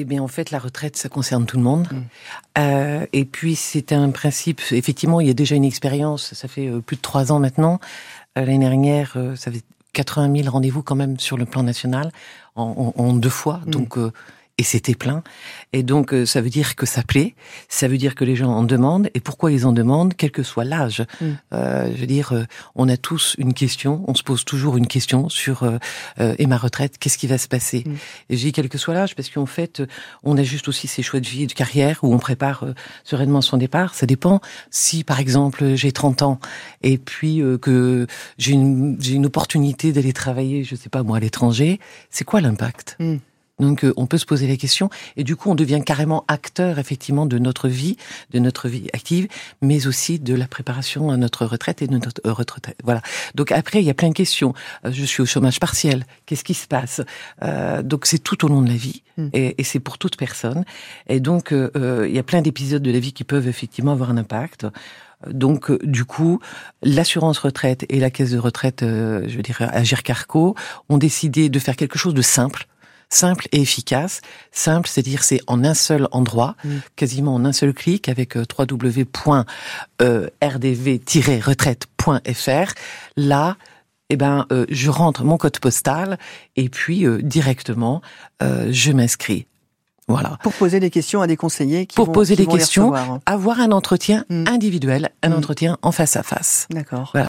Eh bien, en fait, la retraite, ça concerne tout le monde. Euh, et puis, c'est un principe. Effectivement, il y a déjà une expérience. Ça fait euh, plus de trois ans maintenant. Euh, L'année dernière, ça fait 80 000 rendez-vous quand même sur le plan national en, en- en deux fois. Donc, euh, et c'était plein. Et donc, euh, ça veut dire que ça plaît. Ça veut dire que les gens en demandent. Et pourquoi ils en demandent, quel que soit l'âge. Mm. Euh, je veux dire, euh, on a tous une question. On se pose toujours une question sur euh, euh, et ma retraite, qu'est-ce qui va se passer Mm. Et je dis quel que soit l'âge, parce qu'en fait, on ajuste aussi ses choix de vie et de carrière, où on prépare euh, sereinement son départ. Ça dépend. Si, par exemple, j'ai 30 ans et puis euh, que j'ai une, j'ai une opportunité d'aller travailler, je sais pas moi, à l'étranger, c'est quoi l'impact? Mm. Donc euh, on peut se poser la question et du coup on devient carrément acteur effectivement de notre vie, de notre vie active, mais aussi de la préparation à notre retraite et de notre euh, retraite. Voilà. Donc après il y a plein de questions. Euh, je suis au chômage partiel. Qu'est-ce qui se passe? Euh, Donc c'est tout au long de la vie Mm. et, et c'est pour toute personne. Et donc euh, il y a plein d'épisodes de la vie qui peuvent effectivement avoir un impact. Donc, du coup, l'assurance retraite et la caisse de retraite, euh, je veux dire, Agir Carco, ont décidé de faire quelque chose de simple, simple et efficace. Simple, c'est-à-dire c'est en un seul endroit, Mm. quasiment en un seul clic, avec euh, www.rdv-retraite.fr. Là, eh ben, euh, je rentre mon code postal et puis euh, directement, euh, je m'inscris. Voilà. Pour poser des questions à des conseillers qui Pour vont, poser qui des vont questions, avoir un entretien Mm. individuel, un Mm. entretien en face à face. D'accord. Voilà.